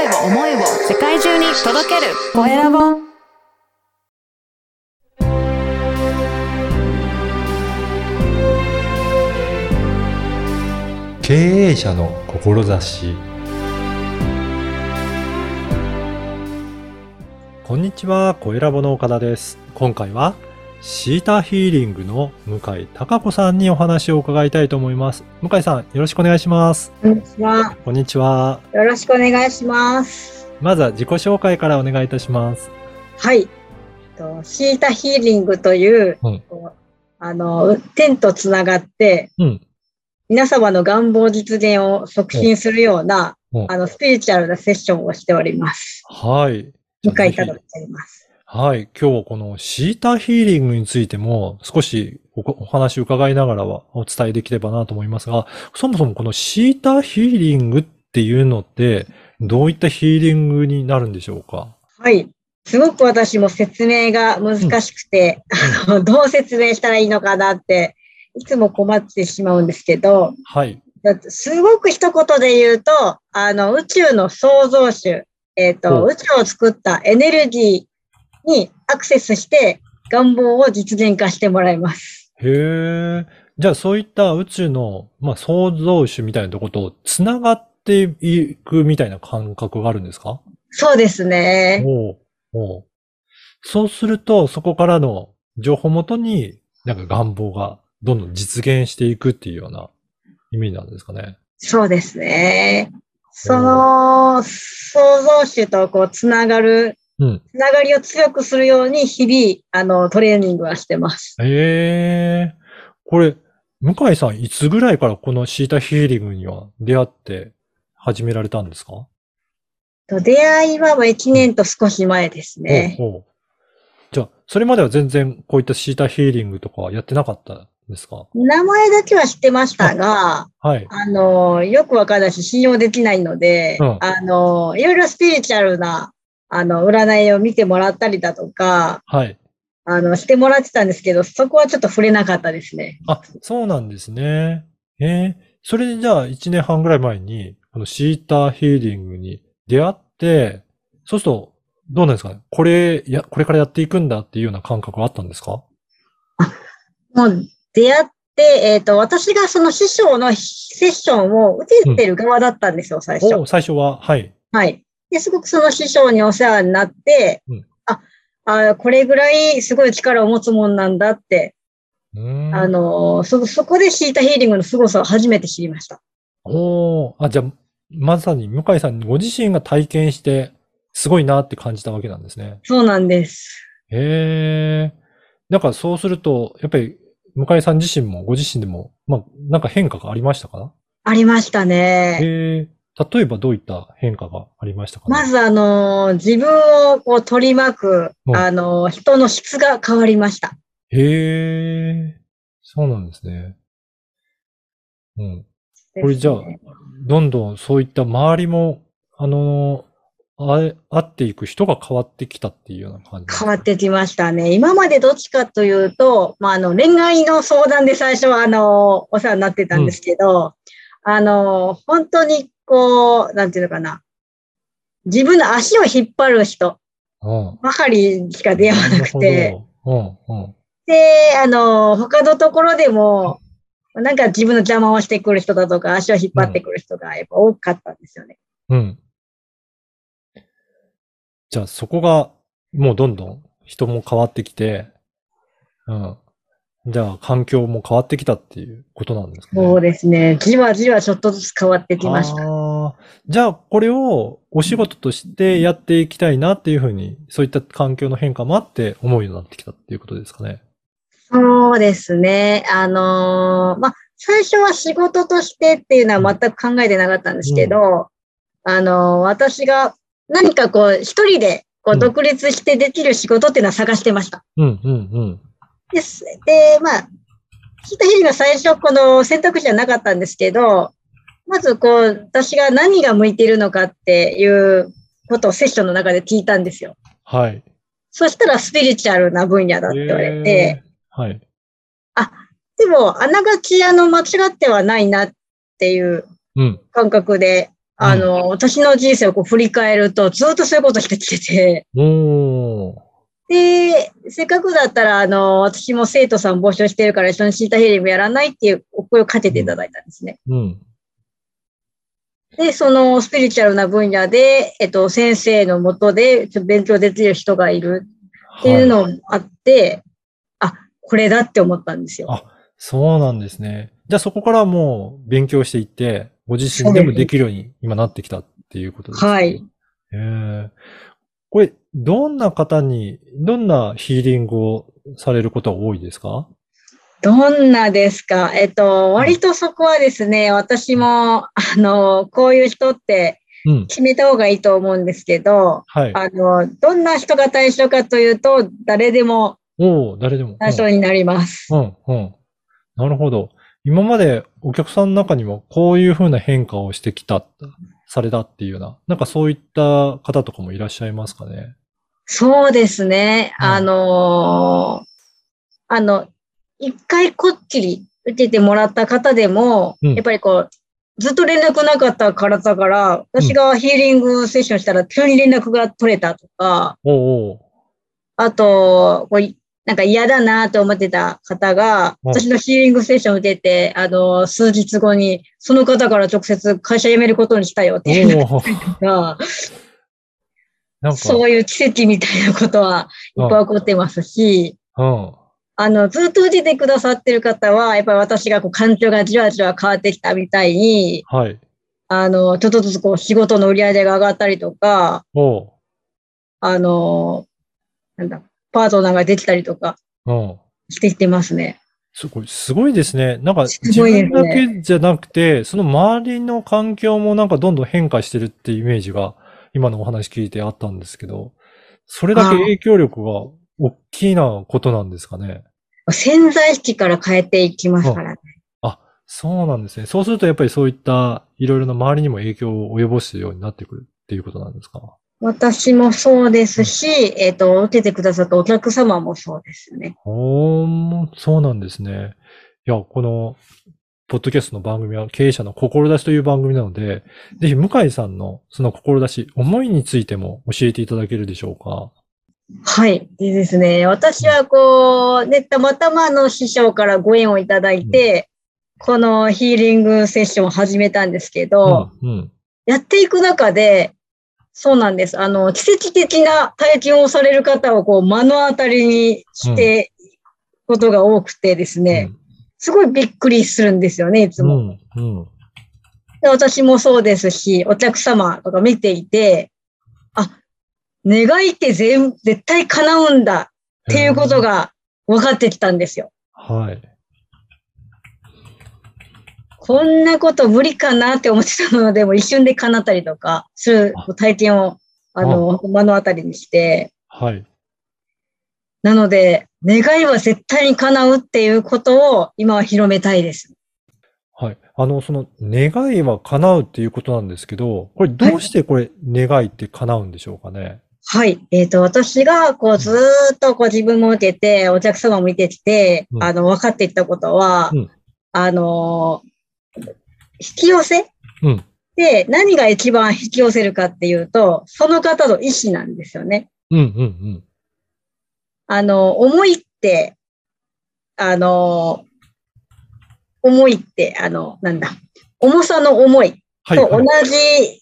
声を思いを世界中に届ける。コエラボ。経営者の志。こんにちは、コエラボの岡田です。今回はシータヒーリングの向井貴子さんにお話を伺いたいと思います。向井さん、よろしくお願いします。こんにちは。こんにちは。よろしくお願いします。まずは自己紹介からお願いいたします。はい。とシータヒーリングという、うんあの、天とつながって、うん。皆様の願望実現を促進するような、うんあの、スピリチュアルなセッションをしております。はい。向井太郎と言います。はい。今日はこのシータヒーリングについても少しおお話を伺いながらはお伝えできればなと思いますが、そもそもこのシータヒーリングっていうのってどういったヒーリングになるんでしょうか？はい。すごく私も説明が難しくて、あのどう説明したらいいのかなって、いつも困ってしまうんですけど、はい。だってすごく一言で言うと、あの、宇宙の創造主、えっ、ほと、う宇宙を作ったエネルギーにアクセスして願望を実現化してもらいます。へえ。じゃあそういった宇宙の、まあ、創造主みたいなとことつながっていくみたいな感覚があるんですか？そうですね。おうおうそうすると、そこからの情報をもとに、なんか願望がどんどん実現していくっていうような意味なんですかね。そうですね。その創造主とこうつながる、うん。つながりを強くするように日々、あの、トレーニングはしてます。ええこれ、向井さん、いつぐらいからこのシータヒーリングには出会って始められたんですか？と出会いはもう1年と少し前ですね。ほうほうじゃあ、それまでは全然こういったシータヒーリングとかはやってなかったんですか？名前だけは知ってましたが、はい。あの、よくわかんないし、信用できないので、うんあの、いろいろスピリチュアルな、あの、占いを見てもらったりだとか、はい。あの、してもらってたんですけど、そこはちょっと触れなかったですね。あ、そうなんですね。ええそれでじゃあ1年半ぐらい前に、このシータヒーリングに出会って、そうすると、どうなんですか？ねこれ、や、これからやっていくんだっていうような感覚はあったんですか？もう、出会って、えっ、と、私がその師匠のセッションを受けてる側だったんですよ、最初。お最初は、はい。はい。で、すごくその師匠にお世話になって、うんあ、あ、これぐらいすごい力を持つもんなんだって、あの、そ、そこでシータヒーリングの凄さを初めて知りました。おーあ、じゃあ、まさに向井さんご自身が体験して、すごいなって感じたわけなんですね。そうなんです。へえ。なんかそうすると、やっぱり、向井さん自身も、ご自身でも、まあ、なんか変化がありましたか？ありましたね。へえ。例えばどういった変化がありましたかね？まずあの、自分をこう取り巻く、うんあの、人の質が変わりました。へえ。そうなんですね。うん。これじゃあねどんどんそういった周りも、あの、あえ、会っていく人が変わってきたっていうような感じ変わってきましたね。今までどっちかというと、まあ、あの、恋愛の相談で最初は、あの、お世話になってたんですけど、あの、本当にこう、なんていうのかな。自分の足を引っ張る人うん。ばかりしか出会わなくて。で、あの、他のところでも、なんか自分の邪魔をしてくる人だとか、足を引っ張ってくる人がやっぱ多かったんですよね。うん。じゃあそこが、もうどんどん人も変わってきて、うん。じゃあ環境も変わってきたっていうことなんですかね。そうですね。じわじわちょっとずつ変わってきました。ああ。じゃあこれをお仕事としてやっていきたいなっていうふうに、そういった環境の変化もあって思うようになってきたっていうことですかね。そうですね。あのーまあ、最初は仕事としてっていうのは全く考えてなかったんですけど、あのー私が何かこう、一人でこううん独立してできる仕事っていうのは探してました。うん、うん、うん。です。で、まあ、ヒートヒーリが最初この選択肢はなかったんですけど、まずこう、私が何が向いているのかっていうことをセッションの中で聞いたんですよ。はい。そしたらスピリチュアルな分野だって言われて、えーはい。でも、あながちあの間違ってはないなっていううん。感覚で、あの、私の人生をこう振り返ると、ずっとそういうことしてきてて。で、せっかくだったら、あの、私も生徒さん募集してるから一緒にシータヒーリングやらないっていうお声をかけていただいたんですね。うん。で、そのスピリチュアルな分野で、えっと、先生のもとで勉強できる人がいるっていうのもあって、あ、これだって思ったんですよ。あそうなんですね。じゃあそこからもう勉強していって、ご自身でもできるように今なってきたっていうことですね。はい。へえ。これ、どんな方に、どんなヒーリングをされることが多いですか？どんなですか？えっと、割とそこはですね、私も、あの、こういう人ってうん。決めた方がいいと思うんですけど、はい。あの、どんな人が対象かというと、誰でもおお誰でも。対象になります。うん、うん。なるほど。今までお客さんの中にもこういうふうな変化をしてきた、されたっていうような、なんかそういった方とかもいらっしゃいますかね？そうですね。うんあのーあの、一回こっきり受けてもらった方でも、うん。やっぱりこう、ずっと連絡なかったからだから、私がヒーリングセッションしたら急に連絡が取れたとか、おうおう。あと、こういなんか嫌だなと思ってた方が、うん。私のヒーリングセッションを受けて、あの、数日後に、その方から直接会社辞めることにしたよっていう。が、なんか、そういう奇跡みたいなことはいっぱい起こってますし、うん。あの、ずっと受けてくださってる方は、やっぱり私がこう環境がじわじわ変わってきたみたいに、はい。あの、ちょっとずつこう仕事の売り上げが上がったりとか、おう。あの、なんだ、パートナーができたりとかうん。してきてますね。すごい、すごいですね。なんか、す自分だけじゃなくて、その周りの環境もなんかどんどん変化してるってイメージが、今のお話聞いてあったんですけど、それだけ影響力が大きなことなんですかね。潜在意識から変えていきますからね。そうなんですね。そうするとやっぱりそういったいろいろな周りにも影響を及ぼすようになってくるっていうことなんですか？私もそうですし、えっ、と、受けてくださったお客様もそうですね。ほーん、そうなんですね。いや、この、ポッドキャストの番組は経営者の志という番組なので、ぜひ向井さんのその志、思いについても教えていただけるでしょうか？はい。いいですね。私はこう、ね、たまたまあの師匠からご縁をいただいて、このヒーリングセッションを始めたんですけど、うん、うん。やっていく中で、そうなんです。あの、奇跡的な体験をされる方をこう目の当たりにして、ことが多くてですね、すごいびっくりするんですよね、いつうん、も。うん、うん。で私もそうですし、お客様とか見ていて、あ、願いって全絶対叶うんだっていうことが分かってきたんですよ。はい。こんなこと無理かなって思ってたので、も一瞬で叶ったりとかする体験を、あの、目の当たりにして、はい。なので、願いは絶対に叶うっていうことを今は広めたいです。はい。あの、その願いは叶うっていうことなんですけど、これどうしてこれ願いって叶うんでしょうかね？はい。えっ、と、私が、こう、ずーっと、こう、自分も受けて、お客様も見てきて、うんあの、分かっていったことは、うんあのー引き寄せうん。で、何が一番引き寄せるかっていうと、その方の意思なんですよね。うん、うん、うん。あの、思いって、あの、思いって、あの、なんだ、重さの思いはい、と同はい。じ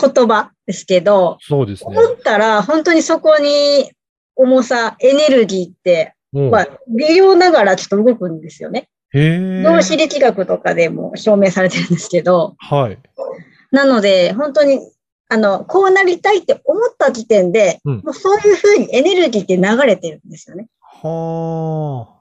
言葉ですけど、そうですね。思ったら、本当にそこに重さ、エネルギーって、うんまあ、微量ながらちょっと動くんですよね。へえ。量子力学とかでも証明されてるんですけど、はい。なので、本当に、あの、こうなりたいって思った時点で、うんもうそういうふうにエネルギーって流れてるんですよね。はあ。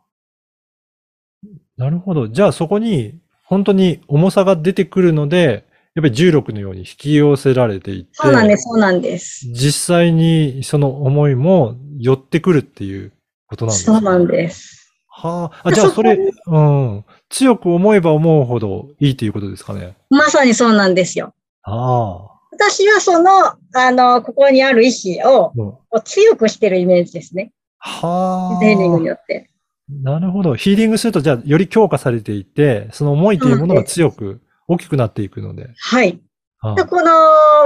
なるほど。じゃあそこに本当に重さが出てくるので、やっぱり重力のように引き寄せられていって、そうなんです、そうなんです。実際にその思いも寄ってくるっていうことなんですそうなんです。はあ。あ、じゃあそれ、そうん。強く思えば思うほどいいということですかね。まさにそうなんですよ。ああ。私はその、あの、ここにある意志をうん強くしてるイメージですね。はあ。トレーニングによって。なるほど。ヒーリングすると、じゃあ、より強化されていって、その思いというものが強く、大きくなっていくので。はい。うんでこの、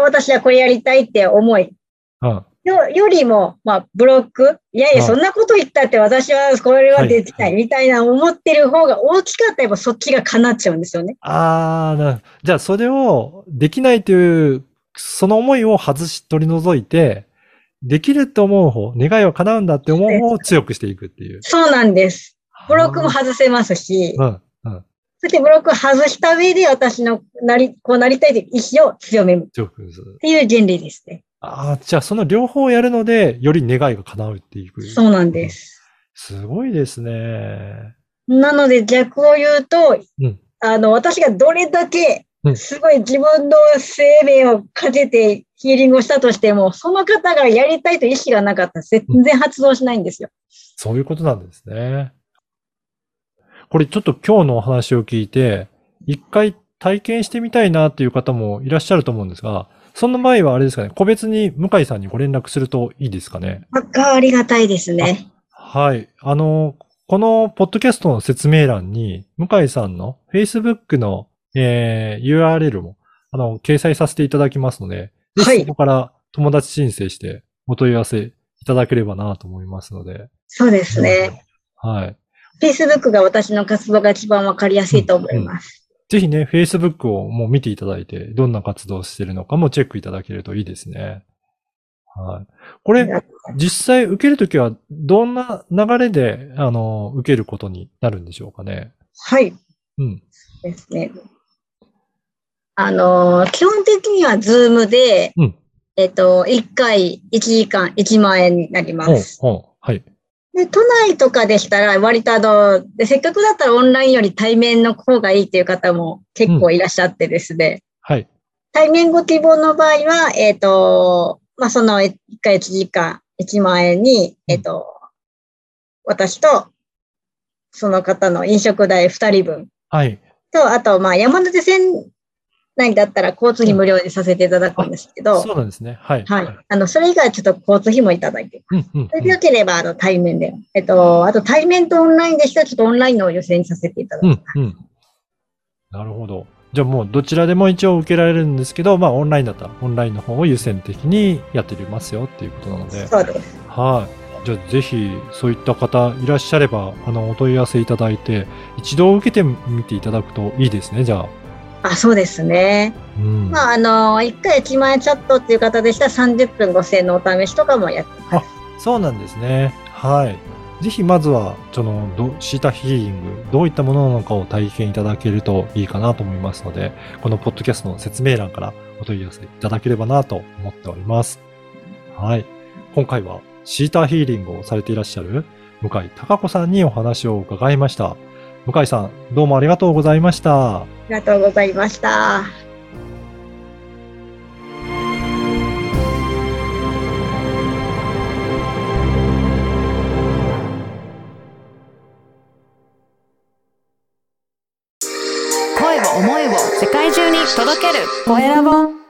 私はこれやりたいって思い、うん。よよりも、まあ、ブロック、いやいや、うんそんなこと言ったって私はこれはできなはいいみたいな思ってる方が大きかったら、やっぱそっちが叶っちゃうんですよね。ああ、なじゃあそれをできないという、その思いを外し、取り除いて、できると思う方、願いは叶うんだって思う方を強くしていくっていう。そうなんです。ブロックも外せますし、うん、うん。そしてブロックを外した上で私のなり、こうなりたいという意志を強めるっ。ていう原理ですね。ああ、じゃあその両方やるので、より願いが叶うっていう。そうなんです。すごいですね。なので逆を言うと、うんあの、私がどれだけうんすごい自分の生命をかけてヒーリングをしたとしても、その方がやりたいという意思がなかったら全然発動しないんですよ。そういうことなんですね。これちょっと今日のお話を聞いて、一回体験してみたいなっていう方もいらっしゃると思うんですが、そんな場合はあれですかね、個別に向井さんにご連絡するといいですかね？あありがたいですね。はい。あの、このポッドキャストの説明欄に、向井さんの Facebook の、えー URL も、あの、掲載させていただきますので、ぜはいひそこから友達申請してお問い合わせいただければなと思いますので。そうですね。はい。Facebook が私の活動が一番わかりやすいと思います。ぜひね、Facebook をもう見ていただいて、どんな活動をしているのかもチェックいただけるといいですね。はい。これ、実際受けるときは、どんな流れで、あの、受けることになるんでしょうかね。はい。うん。ですね。あのー基本的にはズームで、うんえっと、1回1時間1万円になります。はい。で、都内とかでしたら、割とあの、で、せっかくだったらオンラインより対面の方がいいっていう方も結構いらっしゃってですね。はい。対面ご希望の場合は、えっ、と、まあ、その1回1時間1万円に、えっ、と、私と、その方の飲食代2人分はい。と、あと、まあ、山手線内だったら交通費無料でさせていただくんですけど、そうなんですね。はい。はい。あの、それ以外はちょっと交通費もいただいてうんうんうんそれでよければ、あの、対面で。えっと、あと対面とオンラインでしたら、ちょっとオンラインのを優先させていただきうます。ん、うん。なるほど。じゃあもうどちらでも一応受けられるんですけど、まあオンラインだったらオンラインの方を優先的にやってますよっていうことなので。そうです。はい。じゃあぜひそういった方いらっしゃれば、あの、お問い合わせいただいて、一度受けてみていただくといいですね、じゃあ。あ、そうですね。うん。まあ、あの、1回1万円チャットっていう方でしたら30分5000円のお試しとかもやってます。そうなんですね。はい。ぜひまずは、その、どシータヒーリング、どういったものなのかを体験いただけるといいかなと思いますので、このポッドキャストの説明欄からお問い合わせいただければなと思っております。はい。今回はシータヒーリングをされていらっしゃる向井貴子さんにお話を伺いました。向井さん、どうもありがとうございました。ありがとうございました。声を思いを世界中に届けるコエラボ